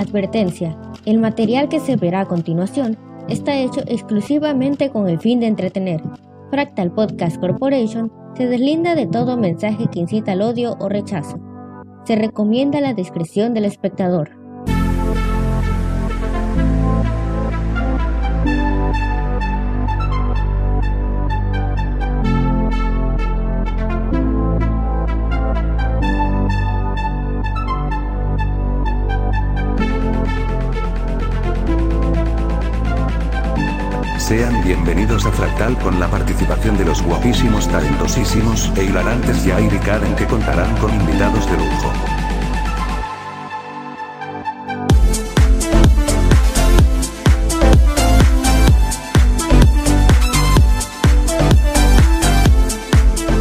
Advertencia. El material que se verá a continuación está hecho exclusivamente con el fin de entretener. Fractal Podcast Corporation se deslinda de todo mensaje que incita al odio o rechazo. Se recomienda la discreción del espectador. Sean bienvenidos a Fractal con la participación de los guapísimos, talentosísimos e hilarantes Jair y Karen que contarán con invitados de lujo.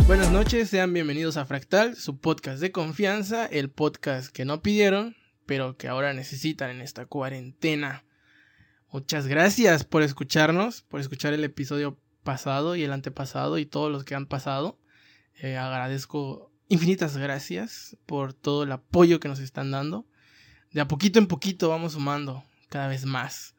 Buenas noches, sean bienvenidos a Fractal, su podcast de confianza, el podcast que no pidieron, pero que ahora necesitan en esta cuarentena. Muchas gracias por escucharnos, por escuchar el episodio pasado y el antepasado y todos los que han pasado. Eh, agradezco infinitas gracias por todo el apoyo que nos están dando. De a poquito en poquito vamos sumando cada vez más.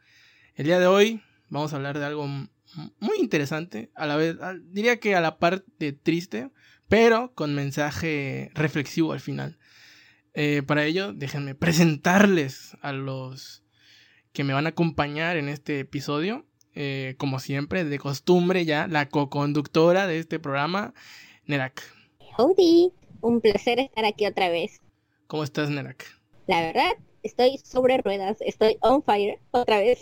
El día de hoy vamos a hablar de algo muy interesante, a la vez, diría que a la parte triste, pero con mensaje reflexivo al final. Eh, para ello, déjenme presentarles a los que me van a acompañar en este episodio. Eh, como siempre, de costumbre ya, la co-conductora de este programa, Nerak. Howdy, un placer estar aquí otra vez. ¿Cómo estás, Nerak? La verdad, estoy sobre ruedas, estoy on fire otra vez.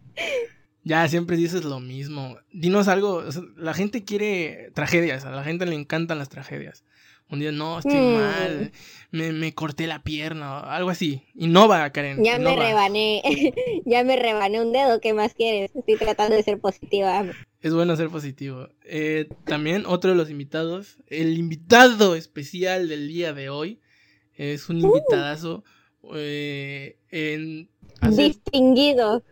ya, siempre dices lo mismo. Dinos algo, la gente quiere tragedias, a la gente le encantan las tragedias. Un día, no, estoy mm. mal, me, me, corté la pierna, algo así. Innova, Karen. Ya me rebané, ya me rebané un dedo, ¿qué más quieres? Estoy tratando de ser positiva. Es bueno ser positivo. Eh, también otro de los invitados, el invitado especial del día de hoy, es un uh. invitadazo eh, en... Distinguido.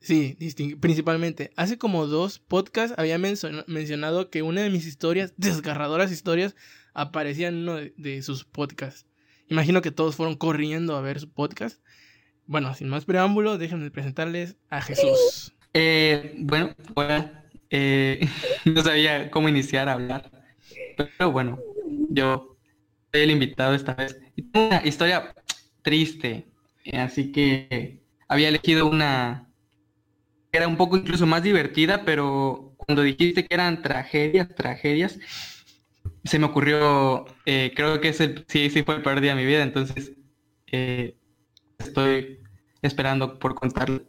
Sí, principalmente. Hace como dos podcasts había mencionado que una de mis historias, desgarradoras historias, aparecía en uno de, sus podcasts. Imagino que todos fueron corriendo a ver su podcast. Bueno, sin más preámbulo, déjenme presentarles a Jesús. Eh, bueno, hola. Eh, no sabía cómo iniciar a hablar. Pero bueno, yo soy el invitado esta vez. tengo una historia triste. Así que había elegido una que era un poco incluso más divertida, pero cuando dijiste que eran tragedias, tragedias, se me ocurrió, eh, creo que ese sí, sí fue el peor día de mi vida, entonces eh, estoy esperando por contarlo.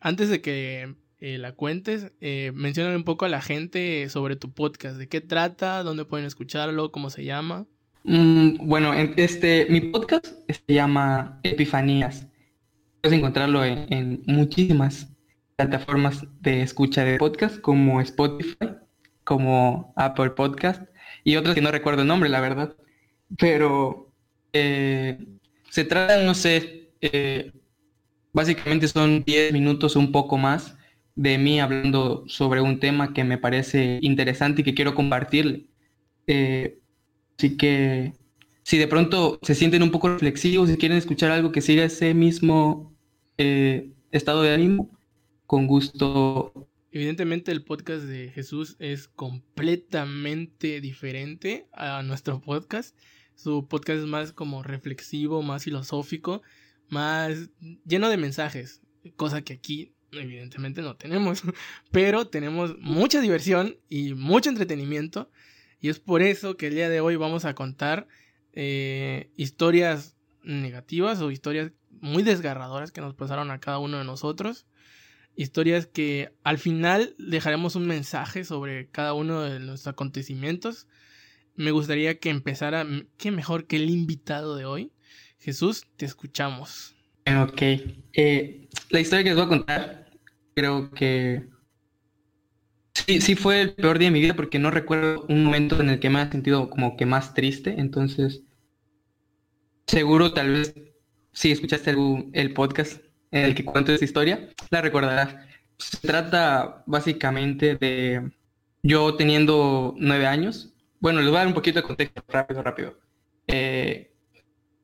Antes de que eh, la cuentes, eh, un poco a la gente sobre tu podcast, de qué trata, dónde pueden escucharlo, cómo se llama. Mm, bueno, este, mi podcast se llama Epifanías. Puedes encontrarlo en, en muchísimas plataformas de escucha de podcast como Spotify, como Apple Podcast y otras que no recuerdo el nombre, la verdad. Pero eh, se trata, no sé, eh, básicamente son 10 minutos, un poco más, de mí hablando sobre un tema que me parece interesante y que quiero compartirle. Eh, así que si de pronto se sienten un poco reflexivos, si quieren escuchar algo que siga ese mismo estado de ánimo, con gusto Evidentemente el podcast de Jesús es completamente diferente a nuestro podcast. Su podcast es más como reflexivo, más filosófico, más lleno de mensajes, cosa que aquí evidentemente no tenemos, pero tenemos mucha diversión y mucho entretenimiento y es por eso que el día de hoy vamos a contar eh, historias negativas o historias muy desgarradoras que nos pasaron a cada uno de nosotros historias que al final dejaremos un mensaje sobre cada uno de los acontecimientos. Me gustaría que empezara, qué mejor que el invitado de hoy. Jesús, te escuchamos. Ok. Eh, la historia que les voy a contar, creo que sí, sí fue el peor día de mi vida porque no recuerdo un momento en el que me haya sentido como que más triste. Entonces, seguro tal vez si escuchaste el, el podcast en el que cuento esta historia, la recordarás. Se trata básicamente de yo teniendo nueve años. Bueno, les voy a dar un poquito de contexto rápido, rápido. Eh,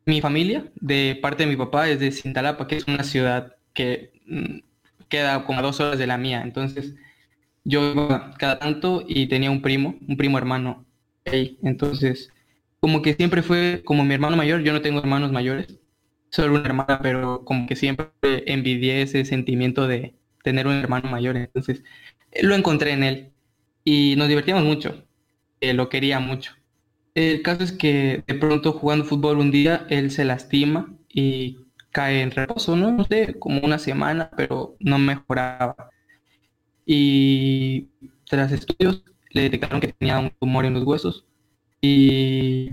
mi familia, de parte de mi papá, es de Cintalapa, que es una ciudad que mm, queda como a dos horas de la mía. Entonces, yo cada tanto y tenía un primo, un primo hermano. Entonces, como que siempre fue como mi hermano mayor, yo no tengo hermanos mayores, solo una hermana, pero como que siempre envidié ese sentimiento de tener un hermano mayor. Entonces, lo encontré en él y nos divertíamos mucho, eh, lo quería mucho. El caso es que de pronto jugando fútbol un día, él se lastima y cae en reposo, ¿no? No sé, como una semana, pero no mejoraba. Y tras estudios le detectaron que tenía un tumor en los huesos. Y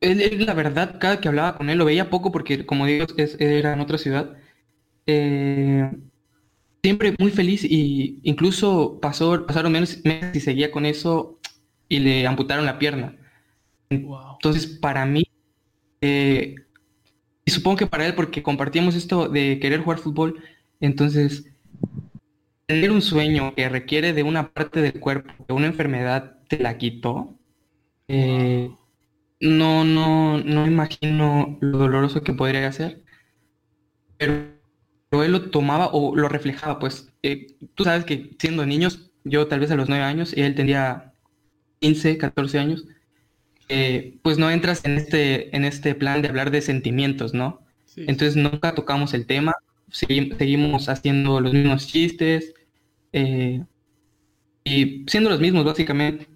él, la verdad, cada que hablaba con él, lo veía poco porque, como digo, era en otra ciudad. Eh, siempre muy feliz y incluso pasó, pasaron menos meses y seguía con eso y le amputaron la pierna. Entonces, para mí, eh, y supongo que para él, porque compartíamos esto de querer jugar fútbol, entonces, tener un sueño que requiere de una parte del cuerpo que una enfermedad te la quitó, eh, no, no, no imagino lo doloroso que podría ser, pero, él lo tomaba o lo reflejaba, pues eh, tú sabes que siendo niños, yo tal vez a los nueve años y él tenía 15, 14 años, eh, pues no entras en este, en este plan de hablar de sentimientos, ¿no? Entonces nunca tocamos el tema, seguimos haciendo los mismos chistes eh, y siendo los mismos básicamente.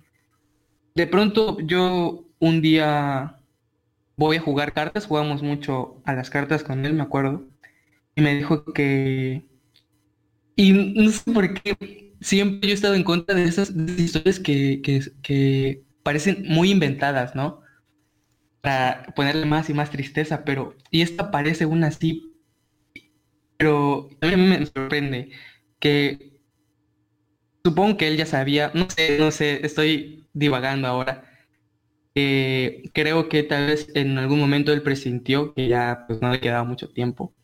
De pronto yo un día voy a jugar cartas, jugamos mucho a las cartas con él, me acuerdo, y me dijo que... Y no sé por qué siempre yo he estado en contra de esas, historias que, que parecen muy inventadas, ¿no? Para ponerle más y más tristeza, pero, y esta parece una así, pero a mí me sorprende que supongo que él ya sabía, no sé, no sé, estoy divagando ahora. Creo que tal vez en algún momento él presintió que ya pues no le quedaba mucho tiempo.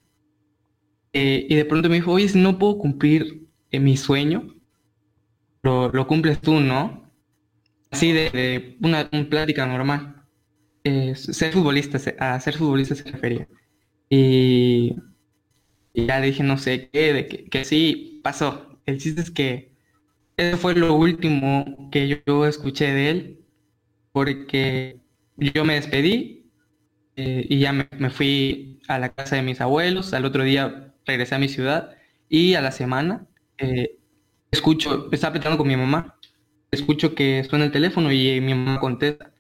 Eh, y de pronto me dijo, oye, si no puedo cumplir eh, mi sueño, lo, lo, cumples tú, ¿no? Así de, una, plática normal. ser futbolista, a ser futbolista se refería. Y, ya dije, no sé qué, de que, sí, pasó. El chiste es que eso fue lo último que yo, escuché de él, porque yo me despedí eh, y ya me, fui a la casa de mis abuelos. Al otro día regresé a mi ciudad y a la semana eh, escucho, estaba platicando con mi mamá escucho que suena el teléfono y mi mamá contesta.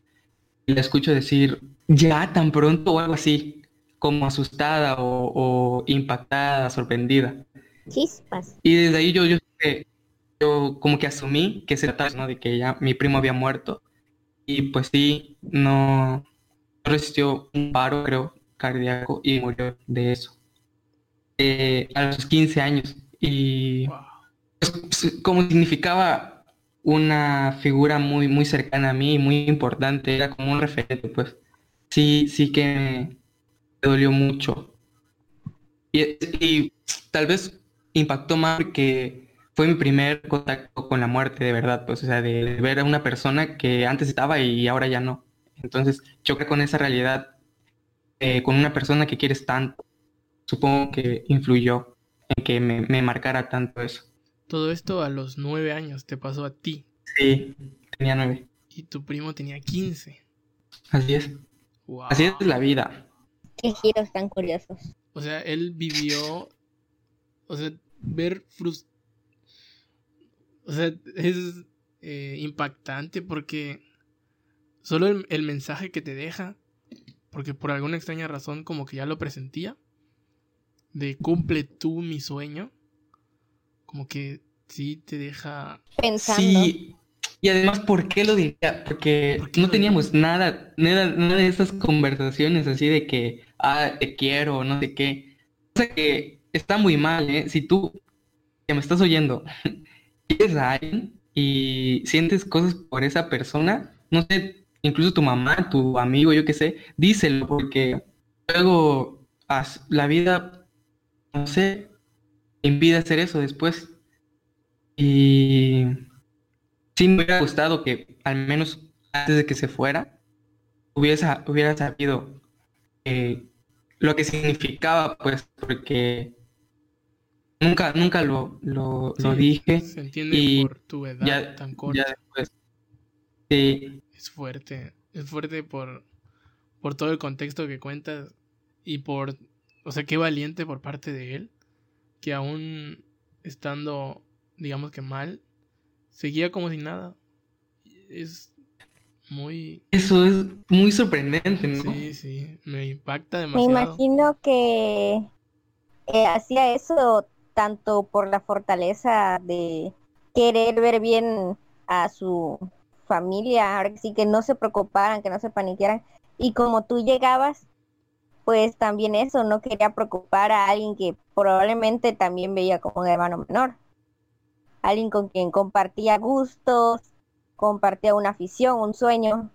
Y la escucho decir, ya tan pronto o algo así, como asustada o, impactada, sorprendida. Chispas. Y desde ahí yo, yo, yo como que asumí que se trataba ¿no? de que ya mi primo había muerto. Y pues sí, no resistió un paro, creo, cardíaco y murió de eso. Eh, a los 15 años. Y pues, como significaba una figura muy, muy cercana a mí, muy importante, era como un referente, pues sí, sí que me dolió mucho. Y, tal vez impactó más porque fue mi primer contacto con la muerte, de verdad, pues, o sea, de, ver a una persona que antes estaba y ahora ya no. Entonces, choca con esa realidad, eh, con una persona que quieres tanto, supongo que influyó en que me, me marcara tanto eso. Todo esto a los nueve años te pasó a ti. Sí, tenía nueve. Y tu primo tenía quince. Así es. Así es la vida. Qué giros tan curiosos. O sea, él vivió. O sea, ver frust... O sea, es eh, impactante porque solo el, el mensaje que te deja, porque por alguna extraña razón como que ya lo presentía, de cumple tú mi sueño como que sí te deja pensando. Sí, y además, ¿por qué lo diría? Porque no teníamos nada, nada, nada de esas conversaciones así de que, ah, te quiero, no sé qué. O sea que está muy mal, ¿eh? Si tú, que me estás oyendo, quieres a alguien y sientes cosas por esa persona, no sé, incluso tu mamá, tu amigo, yo qué sé, díselo, porque luego la vida, no sé, impide hacer eso después. Y sí me hubiera gustado que al menos antes de que se fuera hubiera, hubiera sabido que lo que significaba, pues, porque nunca, nunca lo, lo, lo dije. Se entiende y por tu edad ya- tan corta. Ya después. Sí, Es fuerte. Es fuerte por, por todo el contexto que cuentas y por, o sea, qué valiente por parte de él, que aún estando, digamos que mal, seguía como si nada. Es muy... eso es muy sorprendente, ¿no? Sí, sí, me impacta Me demasiado. imagino que eh, hacía eso tanto por la fortaleza de querer ver bien a su familia, ahora sí que no se preocuparan, que no se paniquearan. Y como tú llegabas, pues también eso, no quería preocupar a alguien que probablemente también veía como un hermano menor. Alguien con quien compartía gustos, compartía una afición, un sueño.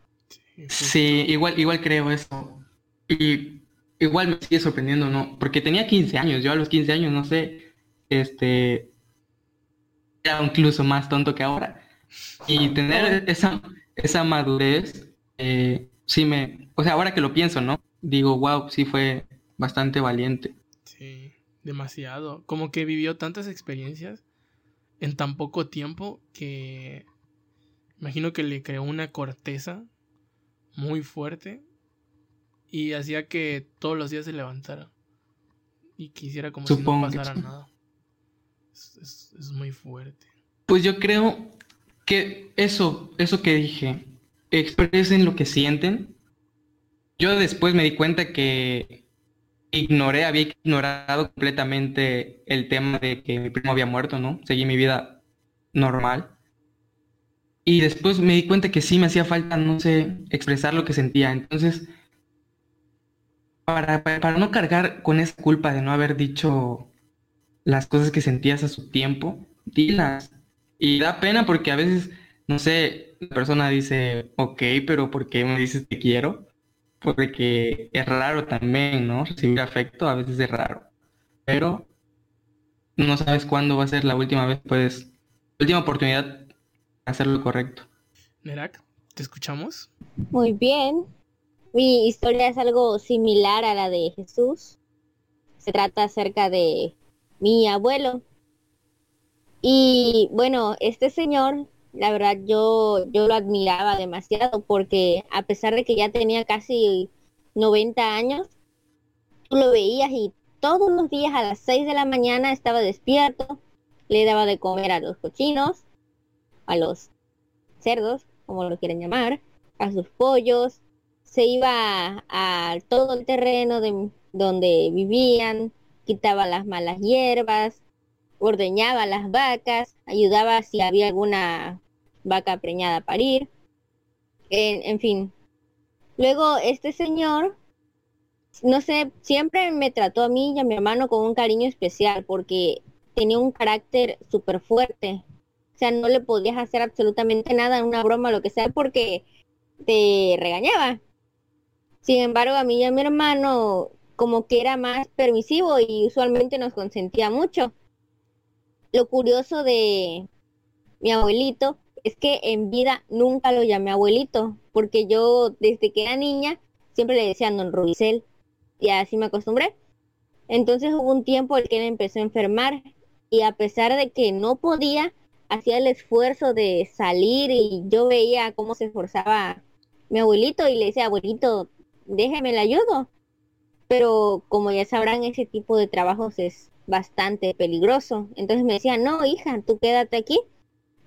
Sí, igual, igual creo eso. Y igual me sigue sorprendiendo, ¿no? Porque tenía 15 años, yo a los 15 años, no sé, este, era incluso más tonto que ahora. Y tener esa, esa madurez, eh, sí me, o sea, ahora que lo pienso, ¿no? Digo, wow, sí fue bastante valiente. Sí, demasiado. Como que vivió tantas experiencias en tan poco tiempo que imagino que le creó una corteza muy fuerte y hacía que todos los días se levantara y quisiera como Supongo si no pasara nada. Es, muy fuerte. Pues yo creo que eso, eso que dije, expresen lo que sienten. Yo después me di cuenta que ignoré, había ignorado completamente el tema de que mi primo había muerto, ¿no? Seguí mi vida normal. Y después me di cuenta que sí me hacía falta, no sé, expresar lo que sentía. Entonces, para no cargar con esa culpa de no haber dicho las cosas que sentías a su tiempo, dilas. Y da pena porque a veces, no sé, la persona dice, ok, pero ¿por qué me dices te quiero? Porque es raro también, ¿no? Recibir afecto a veces es raro. Pero no sabes cuándo va a ser la última vez, puedes, última oportunidad de hacer lo correcto. Nerak, ¿te escuchamos? Muy bien. Mi historia es algo similar a la de Jesús. Se trata acerca de mi abuelo. Y bueno, este señor, la verdad, yo, yo lo admiraba demasiado porque a pesar de que ya tenía casi 90 años, tú lo veías y todos los días a las 6 de la mañana estaba despierto, le daba de comer a los cochinos, a los cerdos, como lo quieren llamar, a sus pollos, se iba a, todo el terreno de, donde vivían, quitaba las malas hierbas, ordeñaba las vacas, ayudaba si había alguna vaca preñada a parir, en, fin. Luego este señor, no sé, siempre me trató a mí y a mi hermano con un cariño especial porque tenía un carácter súper fuerte. O sea, no le podías hacer absolutamente nada, una broma, lo que sea, porque te regañaba. Sin embargo, a mí y a mi hermano como que era más permisivo y usualmente nos consentía mucho. Lo curioso de mi abuelito es que en vida nunca lo llamé abuelito, porque yo desde que era niña siempre le decía don Rubicel y así me acostumbré. Entonces hubo un tiempo en que él empezó a enfermar y a pesar de que no podía, hacía el esfuerzo de salir y yo veía cómo se esforzaba mi abuelito y le decía, abuelito, déjeme le ayudo. Pero como ya sabrán, ese tipo de trabajos es bastante peligroso. Entonces me decía, no, hija, tú quédate aquí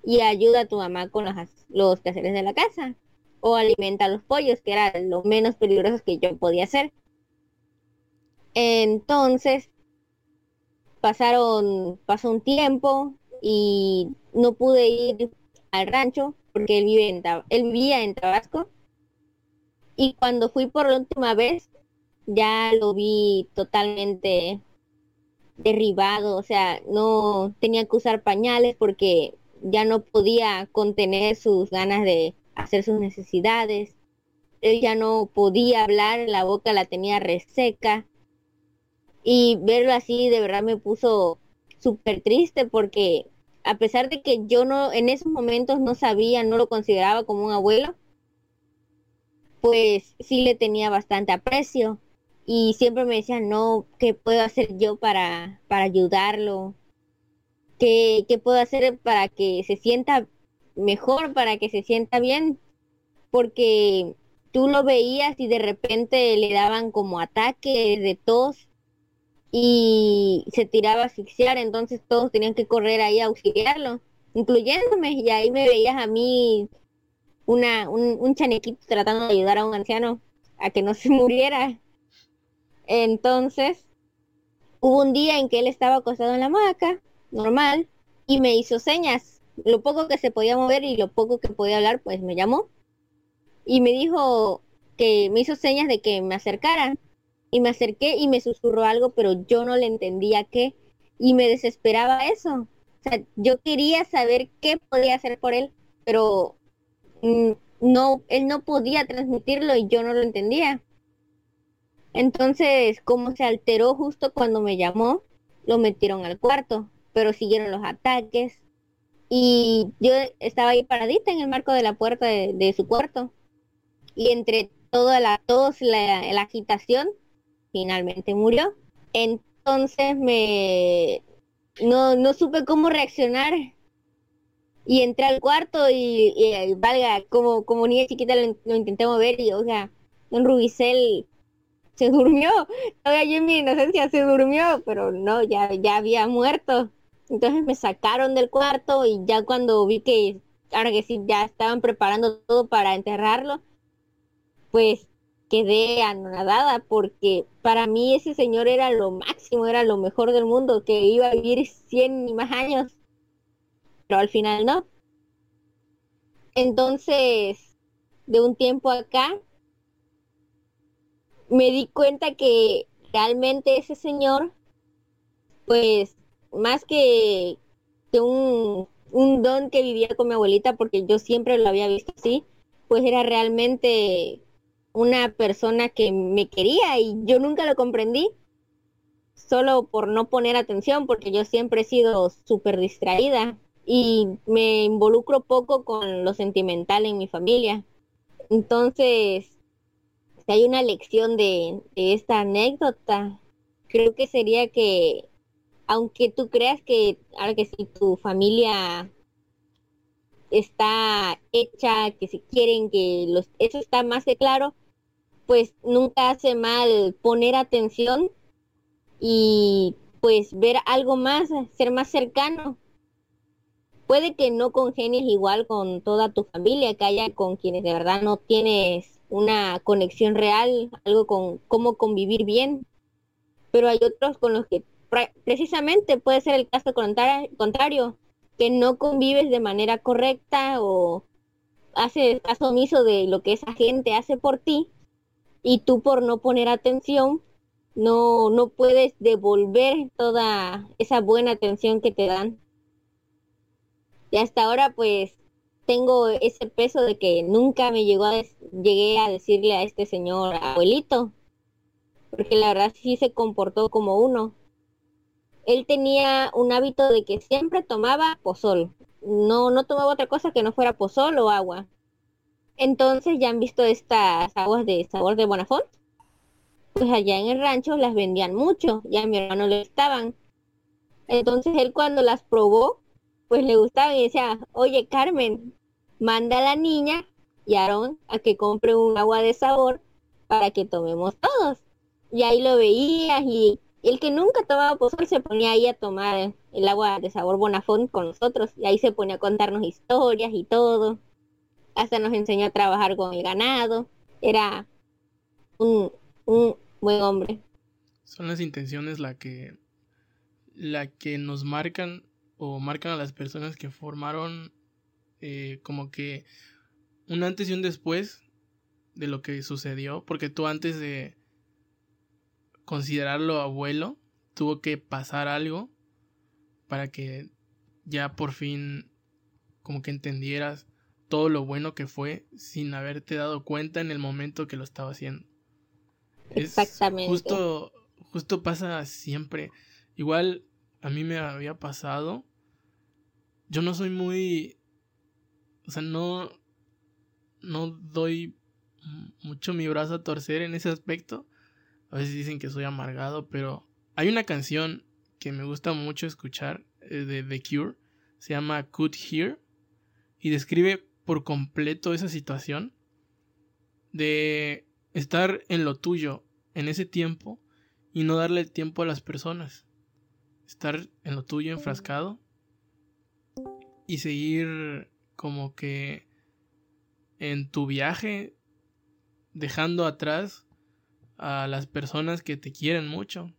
y ayuda a tu mamá con los, los quehaceres de la casa. O alimenta a los pollos, que era lo menos peligroso que yo podía hacer. Entonces, pasaron, pasó un tiempo y no pude ir al rancho porque él, en, él vivía en Tabasco. Y cuando fui por última vez, ya lo vi totalmente derribado, o sea, no tenía que usar pañales porque ya no podía contener sus ganas de hacer sus necesidades. Él ya no podía hablar, la boca la tenía reseca. Y verlo así de verdad me puso súper triste porque a pesar de que yo no en esos momentos no sabía, no lo consideraba como un abuelo, pues sí le tenía bastante aprecio y siempre me decía, no, ¿qué puedo hacer yo para, para ayudarlo? ¿Qué, ¿Qué puedo hacer para que se sienta mejor, para que se sienta bien? Porque tú lo veías y de repente le daban como ataques de tos y se tiraba a asfixiar, entonces todos tenían que correr ahí a auxiliarlo, incluyéndome, y ahí me veías a mí una, un, un chanequito tratando de ayudar a un anciano a que no se muriera. Entonces, hubo un día en que él estaba acostado en la hamaca, normal, y me hizo señas. Lo poco que se podía mover y lo poco que podía hablar, pues me llamó. Y me dijo que me hizo señas de que me acercaran y me acerqué y me susurró algo, pero yo no le entendía qué y me desesperaba eso. O sea, yo quería saber qué podía hacer por él, pero mm, no, él no podía transmitirlo y yo no lo entendía. Entonces, como se alteró justo cuando me llamó, lo metieron al cuarto, pero siguieron los ataques y yo estaba ahí paradita en el marco de la puerta de, su cuarto y entre toda la tos, la, agitación, finalmente murió. Entonces me no, no supe cómo reaccionar. Y entré al cuarto y, valga, como, como niña chiquita lo, intenté mover y, o sea, un rubicel se durmió. Todavía yo en mi inocencia se durmió, pero no, ya, ya había muerto. Entonces me sacaron del cuarto y ya cuando vi que, ahora que sí, ya estaban preparando todo para enterrarlo, pues quedé anonadada porque para mí ese señor era lo máximo, era lo mejor del mundo, que iba a vivir 100 y más años, pero al final no. Entonces, de un tiempo acá, me di cuenta que realmente ese señor, pues, más que, que un, un don que vivía con mi abuelita, porque yo siempre lo había visto así, pues era realmente una persona que me quería y yo nunca lo comprendí, solo por no poner atención, porque yo siempre he sido súper distraída y me involucro poco con lo sentimental en mi familia. Entonces, si hay una lección de, de esta anécdota, creo que sería que, aunque tú creas que, ahora que si tu familia está hecha, que se quieren, que los, eso está más que claro, pues nunca hace mal poner atención y pues ver algo más, ser más cercano. Puede que no congenies igual con toda tu familia, que haya con quienes de verdad no tienes una conexión real, algo con cómo convivir bien, pero hay otros con los que precisamente puede ser el caso contrario, que no convives de manera correcta o haces caso omiso de lo que esa gente hace por ti y tú por no poner atención no no puedes devolver toda esa buena atención que te dan. Y hasta ahora pues tengo ese peso de que nunca me llegó a llegué a decirle a este señor abuelito, porque la verdad sí se comportó como uno él tenía un hábito de que siempre tomaba pozol. No, no tomaba otra cosa que no fuera pozol o agua. Entonces ya han visto estas aguas de sabor de Bonafont. Pues allá en el rancho las vendían mucho, ya mi hermano le estaban. Entonces él cuando las probó, pues le gustaba y decía, oye Carmen, manda a la niña y Aaron a que compre un agua de sabor para que tomemos todos. Y ahí lo veías y el que nunca tomaba pozol se ponía ahí a tomar el agua de sabor Bonafont con nosotros y ahí se ponía a contarnos historias y todo. Hasta nos enseñó a trabajar con el ganado. Era un, un buen hombre. Son las intenciones la que la que nos marcan o marcan a las personas que formaron eh, como que un antes y un después de lo que sucedió porque tú antes de considerarlo abuelo, tuvo que pasar algo para que ya por fin como que entendieras todo lo bueno que fue sin haberte dado cuenta en el momento que lo estaba haciendo. Exactamente. justo, justo pasa siempre. Igual a mí me había pasado. Yo no soy muy. O sea, no. No doy mucho mi brazo a torcer en ese aspecto a veces dicen que soy amargado, pero hay una canción que me gusta mucho escuchar eh, de The Cure, se llama Could Hear, y describe por completo esa situación de estar en lo tuyo en ese tiempo y no darle tiempo a las personas. Estar en lo tuyo enfrascado y seguir como que en tu viaje dejando atrás a las personas que te quieren mucho.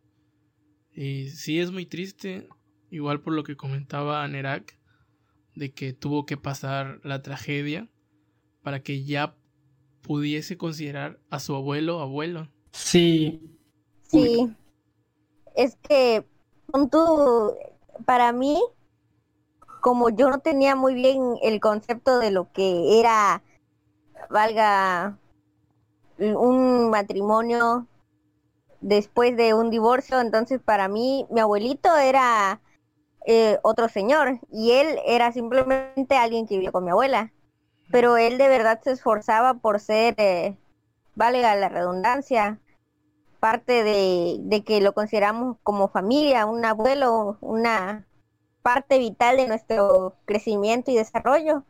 Y sí es muy triste, igual por lo que comentaba Nerak, de que tuvo que pasar la tragedia para que ya pudiese considerar a su abuelo abuelo. Sí. Sí. Es que tú, para mí, como yo no tenía muy bien el concepto de lo que era, valga, un matrimonio después de un divorcio, entonces para mí mi abuelito era eh, otro señor y él era simplemente alguien que vivió con mi abuela, pero él de verdad se esforzaba por ser, eh, valga la redundancia, parte de, de que lo consideramos como familia, un abuelo, una parte vital de nuestro crecimiento y desarrollo.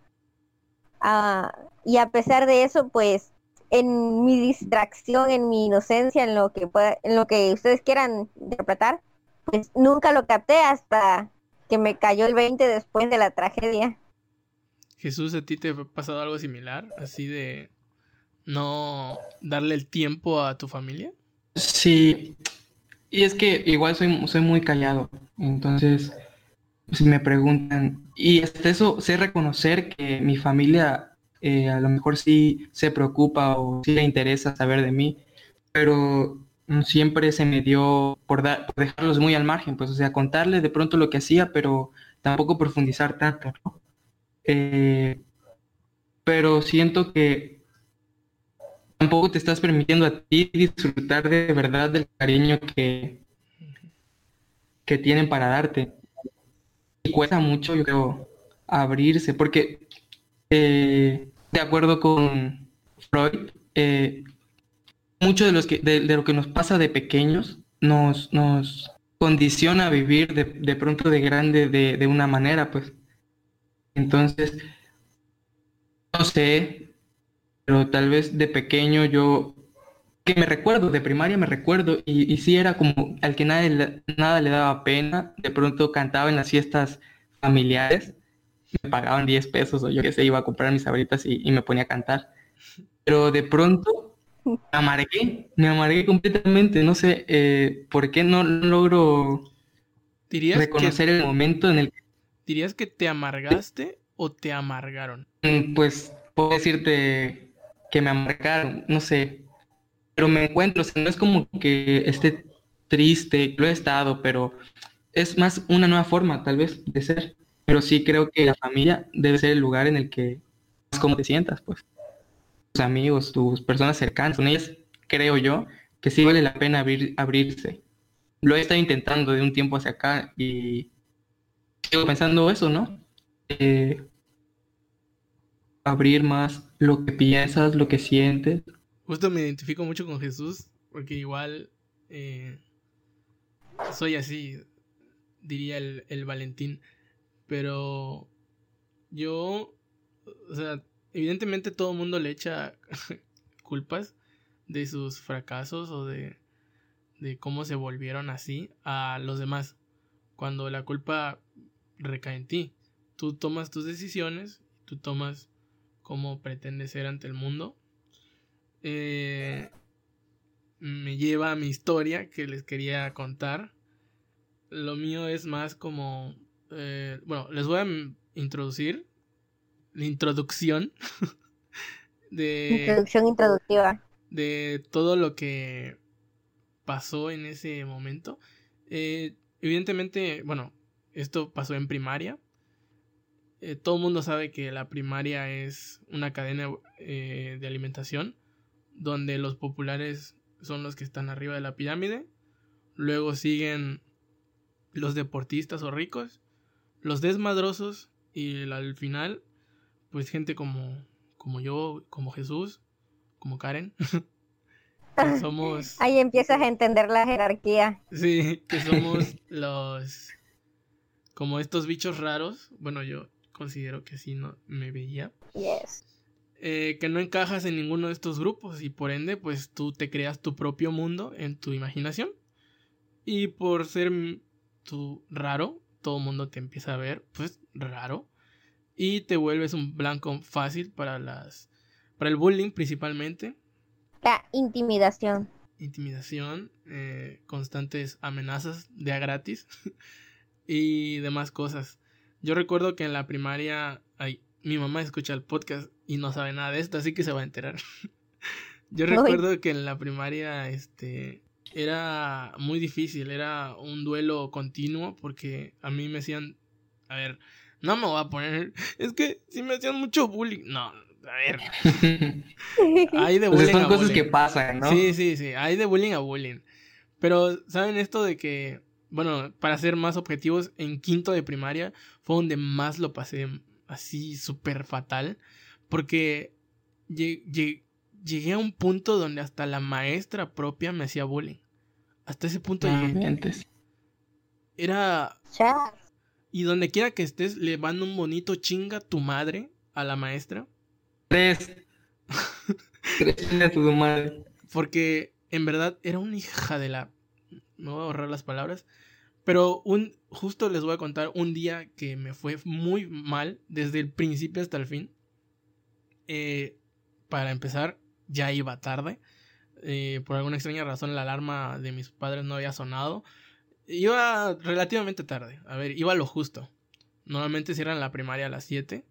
Ah, y a pesar de eso, pues en mi distracción, en mi inocencia, en lo que en lo que ustedes quieran interpretar, pues nunca lo capté hasta que me cayó el 20 después de la tragedia. Jesús, ¿a ti te ha pasado algo similar? Así de no darle el tiempo a tu familia. Sí, y es que igual soy, soy muy callado, entonces si me preguntan, y hasta eso sé reconocer que mi familia eh, a lo mejor sí se preocupa o sí le interesa saber de mí, pero siempre se me dio por, dejarlos muy al margen, pues, o sea, contarles de pronto lo que hacía, pero tampoco profundizar tanto, eh, pero siento que tampoco te estás permitiendo a ti disfrutar de verdad del cariño que, que tienen para darte. Cuesta mucho, yo creo, abrirse, porque eh, de acuerdo con Freud, eh, mucho de, los que, de, lo que nos pasa de pequeños nos, nos condiciona a vivir de, pronto de grande de, una manera, pues. Entonces, no sé, pero tal vez de pequeño yo, que me recuerdo, de primaria me recuerdo, y, y sí era como al que nadie, nada le daba pena, de pronto cantaba en las fiestas familiares me pagaban 10 pesos o yo qué sé, iba a comprar mis abritas y, me ponía a cantar. Pero de pronto me amargué, me amargué completamente, no sé eh, por qué no logro ¿Dirías reconocer el momento en el que... ¿Dirías que te amargaste o te amargaron? Mm, pues puedo decirte que me amargaron, no sé, pero me encuentro, o no es como que esté triste, lo he estado, pero es más una nueva forma tal vez de ser. Pero sí creo que la familia debe ser el lugar en el que más como te sientas, pues. Tus amigos, tus personas cercanas, con ellas creo yo que sí vale la pena abrirse. Lo he estado intentando de un tiempo hacia acá y sigo pensando eso, ¿no? Eh, abrir más lo que piensas, lo que sientes. Justo me identifico mucho con Jesús, porque igual eh, soy así, diría el, el Valentín. Pero yo, o sea, evidentemente todo el mundo le echa culpas de sus fracasos o de, de cómo se volvieron así a los demás. Cuando la culpa recae en ti. Tú tomas tus decisiones, tú tomas cómo pretendes ser ante el mundo. Eh, me lleva a mi historia que les quería contar. Lo mío es más como eh, bueno, les voy a introducir la introducción de... Introducción introductiva. De todo lo que pasó en ese momento. Eh, evidentemente, bueno, esto pasó en primaria. Eh, todo el mundo sabe que la primaria es una cadena de alimentación donde los populares son los que están arriba de la pirámide. Luego siguen los deportistas o ricos los desmadrosos y al final, pues gente como, como yo, como Jesús, como Karen. que somos... Ahí empiezas a entender la jerarquía. Sí, que somos los... Como estos bichos raros. Bueno, yo considero que así no me veía. Yes. Eh, que no encajas en ninguno de estos grupos y por ende pues tú te creas tu propio mundo en tu imaginación. Y por ser tú raro todo el mundo te empieza a ver pues raro. Y te vuelves un blanco fácil para las para el bullying principalmente. La intimidación. Intimidación eh, constantes amenazas de a gratis y demás cosas. Yo recuerdo que en la primaria ay, mi mamá escucha el podcast y no sabe nada de esto, así que se va a enterar. Yo recuerdo que en la primaria, este, era muy difícil, era un duelo continuo porque a mí me hacían, a ver, no me voy a poner, es que si me hacían mucho bullying, no, a ver. hay de bullying. son cosas que pasan, ¿no? Sí, sí, sí, hay de bullying a bullying. Pero, ¿saben esto de que, bueno, para ser más objetivos, en quinto de primaria fue donde más lo pasé así súper fatal? Porque llegué a un punto donde hasta la maestra propia me hacía bullying. Hasta ese punto llegué. Era... Y donde quiera que estés, le van un bonito chinga tu madre a la maestra. Tres. Tres a tu madre. Porque en verdad era una hija de la... Me voy a ahorrar las palabras. Pero un, justo les voy a contar un día que me fue muy mal desde el principio hasta el fin. Eh, para empezar, ya iba tarde. Eh, por alguna extraña razón la alarma de mis padres no había sonado. Iba relativamente tarde. A ver, iba lo justo. Normalmente cierran la primaria a las 7.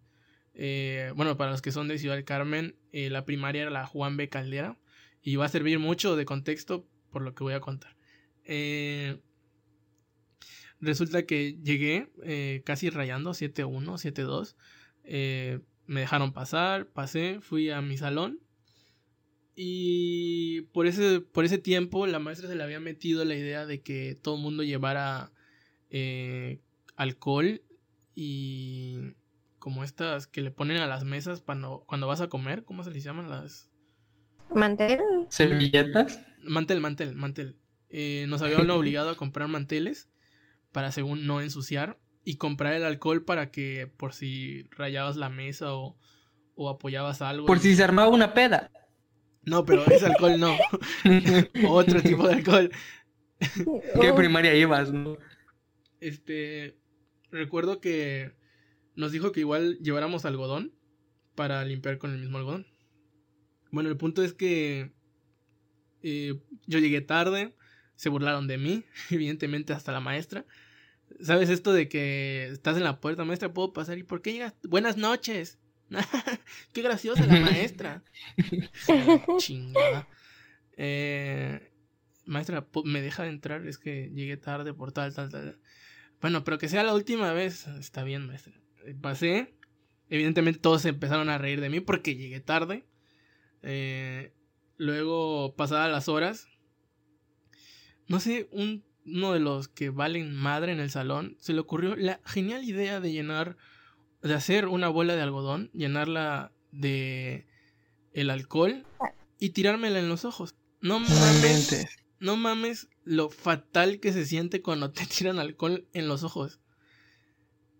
Eh, bueno, para los que son de Ciudad del Carmen, la primaria era la Juan B. Caldera. Y va a servir mucho de contexto por lo que voy a contar. resulta que llegué casi rayando 7-1, 7-2. Me dejaron pasar, pasé, fui a mi salón. Y por ese, por ese tiempo la maestra se le había metido la idea de que todo el mundo llevara eh, alcohol y como estas que le ponen a las mesas cuando, cuando vas a comer, ¿cómo se les llaman las? Mantel. Servilletas. Mantel, mantel, mantel. Eh, nos habían obligado a comprar manteles para según no ensuciar y comprar el alcohol para que por si rayabas la mesa o, apoyabas algo. Por si se armaba una peda. No, pero ese alcohol no. Otro tipo de alcohol. ¿Qué primaria ibas? No? Este, recuerdo que nos dijo que igual lleváramos algodón para limpiar con el mismo algodón. Bueno, el punto es que eh, yo llegué tarde, se burlaron de mí, evidentemente hasta la maestra. ¿Sabes esto de que estás en la puerta, maestra, puedo pasar? ¿Y por qué llegas? Buenas noches. qué graciosa la maestra. Chingada. Eh, maestra, ¿me deja de entrar? Es que llegué tarde por tal, tal, tal. Bueno, pero que sea la última vez. Está bien, maestra. Eh, pasé. Evidentemente todos empezaron a reír de mí porque llegué tarde. Eh, luego, pasadas las horas, no sé, un uno de los que valen madre en el salón, se le ocurrió la genial idea de llenar, de hacer una bola de algodón, llenarla de el alcohol y tirármela en los ojos. No mames, no mames lo fatal que se siente cuando te tiran alcohol en los ojos.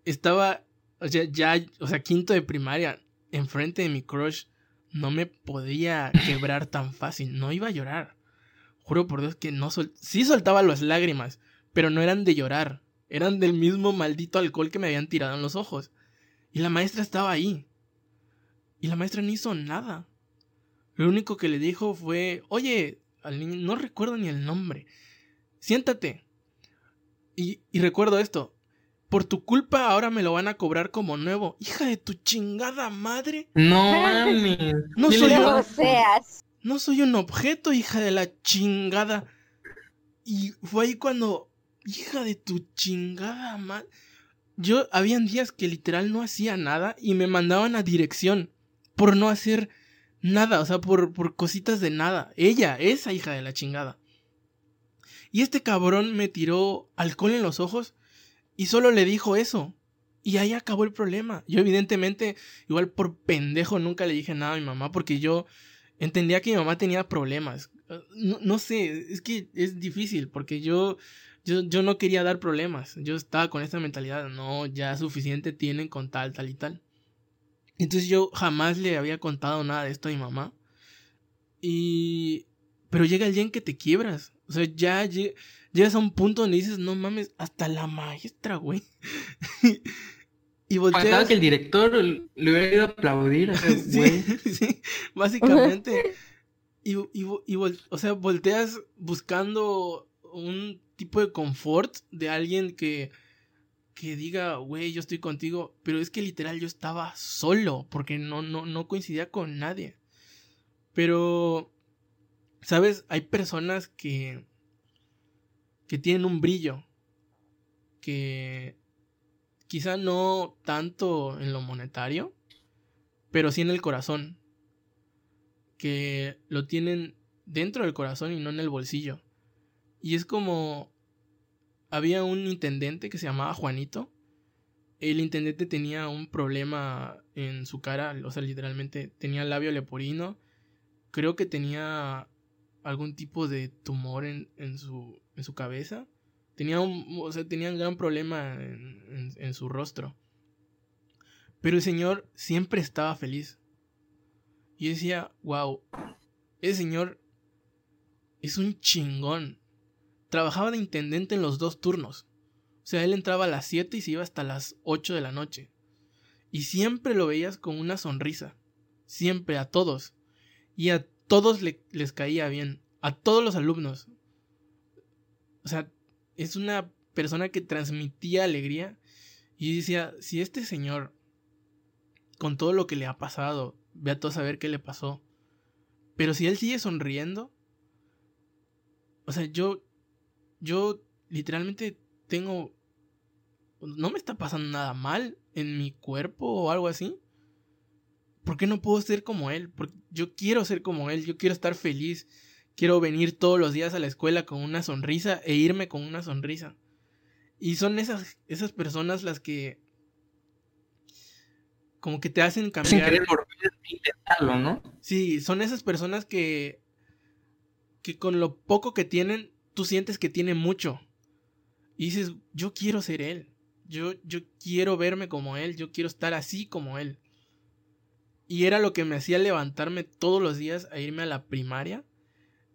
Estaba, o sea, ya, o sea, quinto de primaria, enfrente de mi crush, no me podía quebrar tan fácil, no iba a llorar. Juro por Dios que no sol sí soltaba las lágrimas, pero no eran de llorar, eran del mismo maldito alcohol que me habían tirado en los ojos. Y la maestra estaba ahí. Y la maestra no hizo nada. Lo único que le dijo fue, oye, al niño, no recuerdo ni el nombre, siéntate. Y, y recuerdo esto, por tu culpa ahora me lo van a cobrar como nuevo. Hija de tu chingada madre. No mames. No soy yo. seas. No soy un objeto, hija de la chingada. Y fue ahí cuando, hija de tu chingada madre. Yo, habían días que literal no hacía nada y me mandaban a dirección por no hacer nada, o sea, por, por cositas de nada. Ella, esa hija de la chingada. Y este cabrón me tiró alcohol en los ojos y solo le dijo eso. Y ahí acabó el problema. Yo evidentemente, igual por pendejo, nunca le dije nada a mi mamá porque yo entendía que mi mamá tenía problemas. no, no sé, es que es difícil porque yo, yo, yo no quería dar problemas. Yo estaba con esta mentalidad, no, ya suficiente tienen con tal, tal y tal. Entonces yo jamás le había contado nada de esto a mi mamá. Y... Pero llega el día en que te quiebras. O sea, ya llegas a un punto donde dices, no mames, hasta la maestra, güey. y volteas... Que el director le hubiera ido a aplaudir güey. sí, básicamente. y, y, y o sea, volteas buscando un tipo de confort de alguien que que diga, güey, yo estoy contigo, pero es que literal yo estaba solo, porque no, no, no coincidía con nadie. Pero, ¿sabes? Hay personas que, que tienen un brillo, que quizá no tanto en lo monetario, pero sí en el corazón, que lo tienen dentro del corazón y no en el bolsillo. Y es como había un intendente que se llamaba Juanito. El intendente tenía un problema en su cara, o sea, literalmente tenía labio leporino. Creo que tenía algún tipo de tumor en, en, su, en su cabeza. Tenía un, o sea, tenía gran problema en, su rostro. Pero el señor siempre estaba feliz. Y decía, wow, ese señor es un chingón trabajaba de intendente en los dos turnos. O sea, él entraba a las 7 y se iba hasta las 8 de la noche. Y siempre lo veías con una sonrisa. Siempre, a todos. Y a todos les caía bien. A todos los alumnos. O sea, es una persona que transmitía alegría. Y decía, si este señor, con todo lo que le ha pasado, ve a todos a ver qué le pasó. Pero si él sigue sonriendo. O sea, yo yo literalmente tengo... No me está pasando nada mal en mi cuerpo o algo así. ¿Por qué no puedo ser como él? Porque yo quiero ser como él, yo quiero estar feliz. Quiero venir todos los días a la escuela con una sonrisa e irme con una sonrisa. Y son esas, esas personas las que como que te hacen cambiar. Sin intentarlo, ¿no? Sí, son esas personas que que con lo poco que tienen tú sientes que tiene mucho. Y dices, yo quiero ser él. Yo, yo quiero verme como él. Yo quiero estar así como él. Y era lo que me hacía levantarme todos los días a irme a la primaria.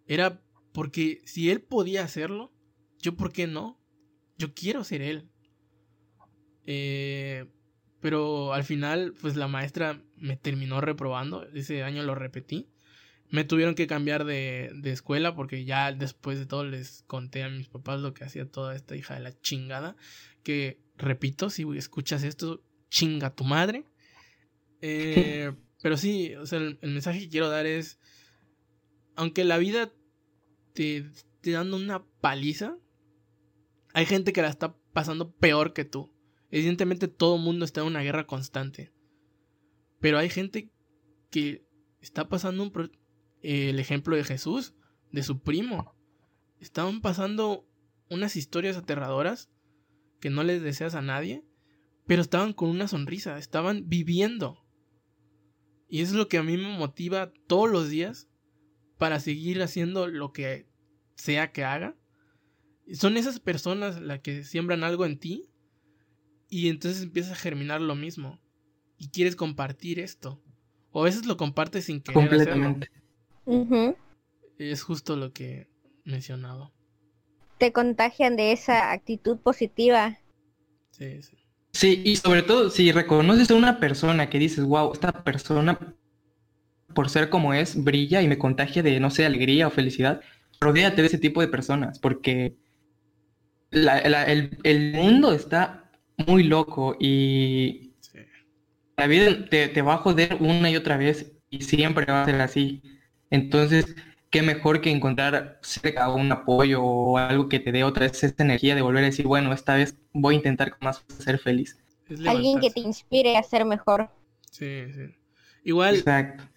Era porque si él podía hacerlo, yo por qué no. Yo quiero ser él. Eh, pero al final, pues la maestra me terminó reprobando. Ese año lo repetí. Me tuvieron que cambiar de, de, escuela porque ya después de todo les conté a mis papás lo que hacía toda esta hija de la chingada. Que, repito, si escuchas esto, chinga tu madre. Eh, pero sí, o sea, el, mensaje que quiero dar es, aunque la vida te esté dando una paliza, hay gente que la está pasando peor que tú. Evidentemente todo el mundo está en una guerra constante. Pero hay gente que está pasando un, el ejemplo de Jesús, de su primo. Estaban pasando unas historias aterradoras que no les deseas a nadie, pero estaban con una sonrisa, estaban viviendo. Y eso es lo que a mí me motiva todos los días para seguir haciendo lo que sea que haga. Son esas personas las que siembran algo en ti y entonces empieza a germinar lo mismo. Y quieres compartir esto. O a veces lo compartes sin querer Completamente. Es justo lo que mencionaba. Te contagian de esa actitud positiva. Sí, sí. Sí, y sobre todo si reconoces a una persona que dices, wow, esta persona, por ser como es, brilla y me contagia de, no sé, alegría o felicidad, rodéate de ese tipo de personas, porque el, mundo está muy loco y la vida te, te va a joder una y otra vez y siempre va a ser así. Entonces, qué mejor que encontrar cerca un apoyo o algo que te dé otra vez esta energía de volver a decir, bueno, esta vez voy a intentar más ser feliz. Alguien que te inspire a ser mejor. Sí, sí. Igual,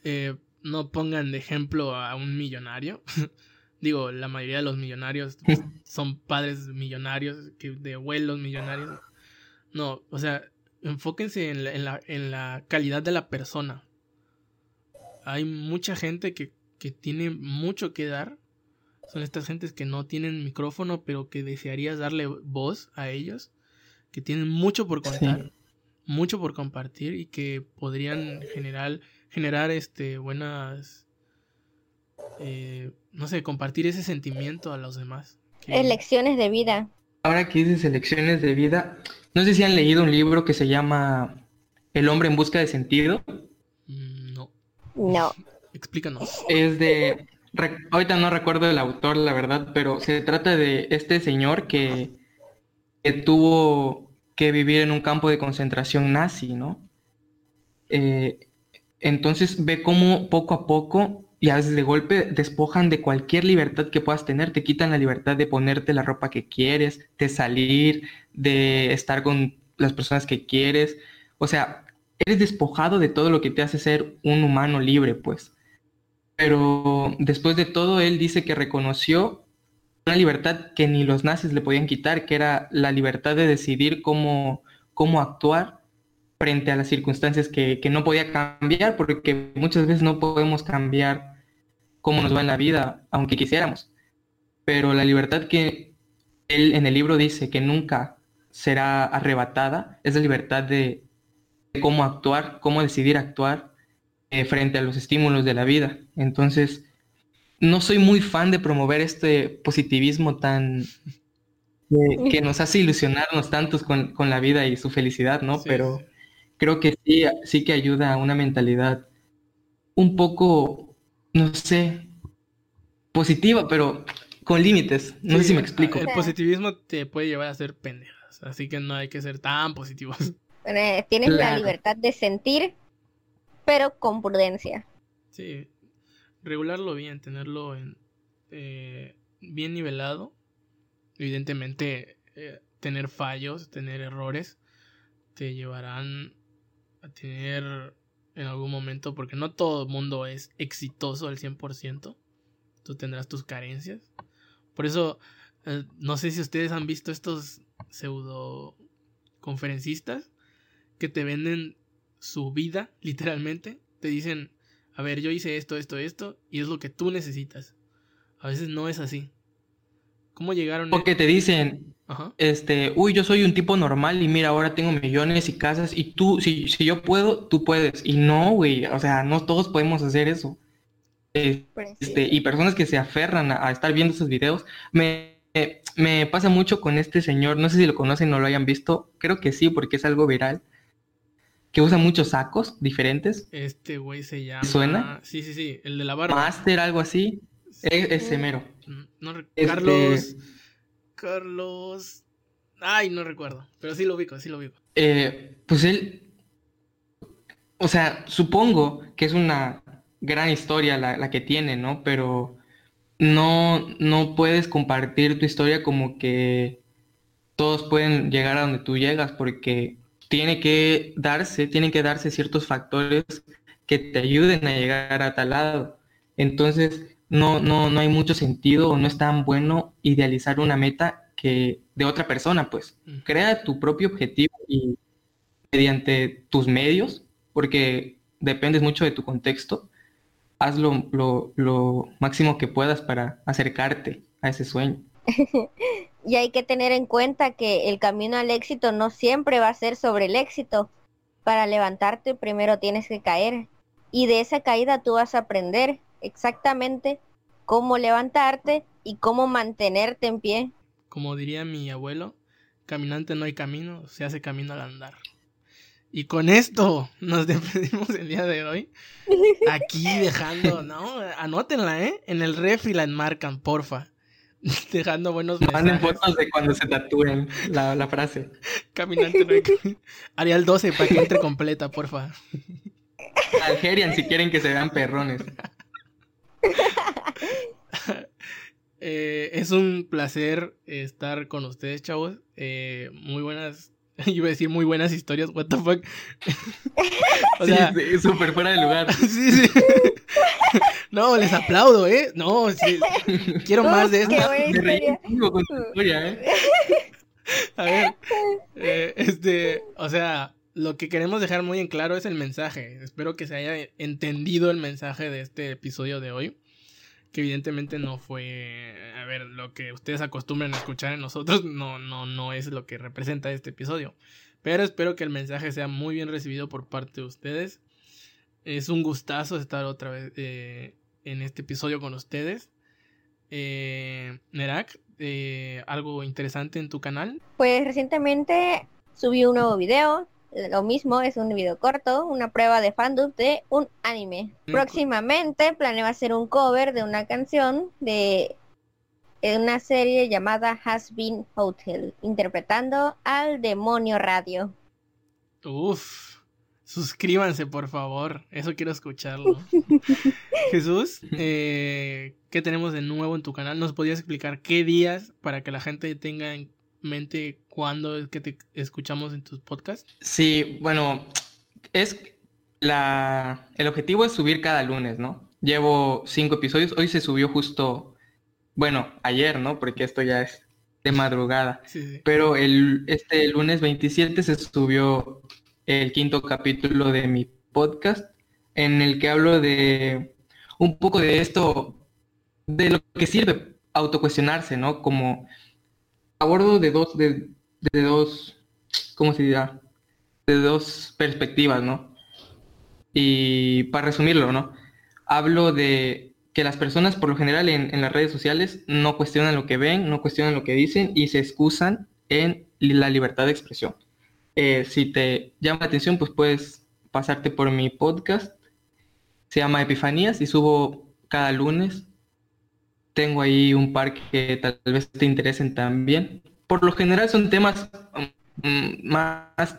eh, no pongan de ejemplo a un millonario. Digo, la mayoría de los millonarios son padres millonarios, que de abuelos millonarios. No, o sea, enfóquense en la, en la calidad de la persona. Hay mucha gente que que tiene mucho que dar Son estas gentes que no tienen micrófono, pero que desearías darle voz a ellos, que tienen mucho por contar, mucho por compartir y que podrían generar, generar este, buenas, eh, no sé, compartir ese sentimiento a los demás. Que... Lecciones de vida. Ahora que dices lecciones de vida, no sé si han leído un libro que se llama El hombre en busca de sentido. Mm, No. No. Explícanos. Es de ahorita no recuerdo el autor, la verdad, pero se trata de este señor que, que tuvo que vivir en un campo de concentración nazi, ¿no? Eh, entonces ve cómo poco a poco y a veces de golpe despojan de cualquier libertad que puedas tener, te quitan la libertad de ponerte la ropa que quieres, de salir, de estar con las personas que quieres, o sea, eres despojado de todo lo que te hace ser un humano libre, pues. Pero después de todo, él dice que reconoció una libertad que ni los nazis le podían quitar, que era la libertad de decidir cómo, cómo actuar frente a las circunstancias que, que, no podía cambiar, porque muchas veces no podemos cambiar cómo nos va en la vida, aunque quisiéramos. Pero la libertad que él en el libro dice que nunca será arrebatada es la libertad de, cómo actuar, cómo decidir actuar eh, frente a los estímulos de la vida. Entonces, no soy muy fan de promover este positivismo tan que, que nos hace ilusionarnos tantos con, con, la vida y su felicidad, ¿no? Sí, Pero sí. creo que sí, sí que ayuda a una mentalidad un poco, no sé, positiva, pero con límites. No Sí, sé si me explico. El positivismo te puede llevar a ser pendejas, así que no hay que ser tan positivos. Eh, tienes la libertad de sentir, pero con prudencia. Sí, regularlo bien, tenerlo en, eh, bien nivelado. Evidentemente, eh, tener fallos, tener errores, te llevarán a tener en algún momento, porque no todo el mundo es exitoso al 100%, tú tendrás tus carencias. Por eso, eh, no sé si ustedes han visto estos pseudo conferencistas que te venden su vida, literalmente. Te dicen, a ver, yo hice esto, esto, esto, y es lo que tú necesitas. A veces no es así. ¿Cómo llegaron? Porque te dicen, Ajá. este, uy, yo soy un tipo normal y mira, ahora tengo millones y casas y tú, si, si yo puedo, tú puedes. Y no, güey, o sea, no todos podemos hacer eso. Eh, Pues, Este, y personas que se aferran a, a estar viendo esos videos. Me, eh, me pasa mucho con este señor, no sé si lo conocen o lo hayan visto, creo que sí, porque es algo viral, que usa muchos sacos diferentes, Este güey se llama. ¿Suena? Sí, sí, sí, el de la barba. Master, algo así, Sí. es, ese mero. Mm, No Este- Carlos. Carlos. Ay, no recuerdo. Pero sí lo ubico, sí lo ubico. Eh, pues él, o sea, supongo que es una gran historia la, la que tiene, ¿no? Pero no, no puedes compartir tu historia como que todos pueden llegar a donde tú llegas, porque tiene que darse, tienen que darse ciertos factores que te ayuden a llegar a tal lado. Entonces, no, no, no hay mucho sentido o no es tan bueno idealizar una meta que de otra persona, pues. Crea tu propio objetivo y mediante tus medios, porque dependes mucho de tu contexto, haz lo, lo, lo máximo que puedas para acercarte a ese sueño. Y hay que tener en cuenta que el camino al éxito no siempre va a ser sobre el éxito. Para levantarte primero tienes que caer. Y de esa caída tú vas a aprender exactamente cómo levantarte y cómo mantenerte en pie. Como diría mi abuelo, caminante no hay camino, se hace camino al andar. Y con esto nos despedimos el día de hoy. Aquí dejando, ¿no? Anótenla, ¿eh? En el refri la enmarcan, porfa. Dejando buenos Manden mensajes. fotos de cuando se tatúen la, la frase. Caminante no hay camino. Arial 12 para que entre completa, porfa. Algerian si quieren que se vean perrones. Eh, es un placer estar con ustedes, chavos. Eh, muy buenas. Iba a decir muy buenas historias, what the fuck. o sí, súper fuera de lugar. sí, sí. No, les aplaudo, ¿eh? No, sí. Quiero más de esto. con tu historia, ¿eh? A ver, eh, este, o sea, lo que queremos dejar muy en claro es el mensaje. Espero que se haya entendido el mensaje de este episodio de hoy. que evidentemente no fue, a ver, lo que ustedes acostumbran a escuchar en nosotros, no, no, no es lo que representa este episodio. Pero espero que el mensaje sea muy bien recibido por parte de ustedes. Es un gustazo estar otra vez eh, en este episodio con ustedes. Eh, Nerak, eh, ¿algo interesante en tu canal? Pues recientemente subí un nuevo video. Lo mismo, es un video corto, una prueba de fandom de un anime. Mm. Próximamente planeo hacer un cover de una canción de una serie llamada Has Been Hotel, interpretando al demonio radio. Uf, suscríbanse por favor, eso quiero escucharlo. Jesús, eh, ¿qué tenemos de nuevo en tu canal? ¿Nos podrías explicar qué días para que la gente tenga en mente cuándo es que te escuchamos en tus podcasts? Sí, bueno, es la... El objetivo es subir cada lunes, ¿no? Llevo cinco episodios, hoy se subió justo, bueno, ayer, ¿no? Porque esto ya es de madrugada. Sí, sí. Pero el, este lunes 27 se subió el quinto capítulo de mi podcast en el que hablo de un poco de esto, de lo que sirve autocuestionarse, ¿no? Como abordo de dos, de, de dos, ¿cómo se dirá? De dos perspectivas, ¿no? Y para resumirlo, ¿no? Hablo de que las personas por lo general en, en las redes sociales no cuestionan lo que ven, no cuestionan lo que dicen y se excusan en la libertad de expresión. Eh, si te llama la atención, pues puedes pasarte por mi podcast. Se llama Epifanías y subo cada lunes. Tengo ahí un par que tal vez te interesen también. Por lo general son temas mm, más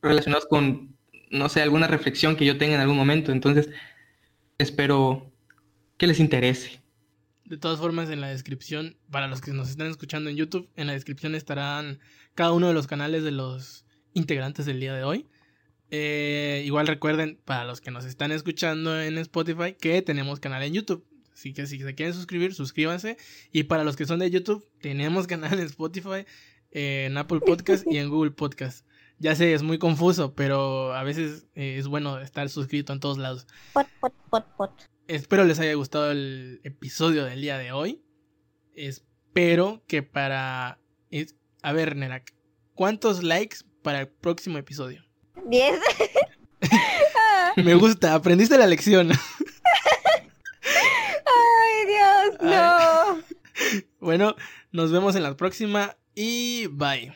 relacionados con, no sé, alguna reflexión que yo tenga en algún momento. Entonces, espero que les interese. De todas formas, en la descripción, para los que nos están escuchando en YouTube, en la descripción estarán cada uno de los canales de los integrantes del día de hoy. Eh, igual recuerden, para los que nos están escuchando en Spotify, que tenemos canal en YouTube. Así que si se quieren suscribir, suscríbanse. Y para los que son de YouTube, tenemos canal en Spotify, eh, en Apple Podcast y en Google Podcast. Ya sé, es muy confuso, pero a veces eh, es bueno estar suscrito en todos lados. Pot, pot, pot, pot. Espero les haya gustado el episodio del día de hoy. Espero que para... es- A ver, Nerak, ¿cuántos likes para el próximo episodio? 10. Me gusta, aprendiste la lección. Ay, Dios, no. Bueno, nos vemos en la próxima y bye.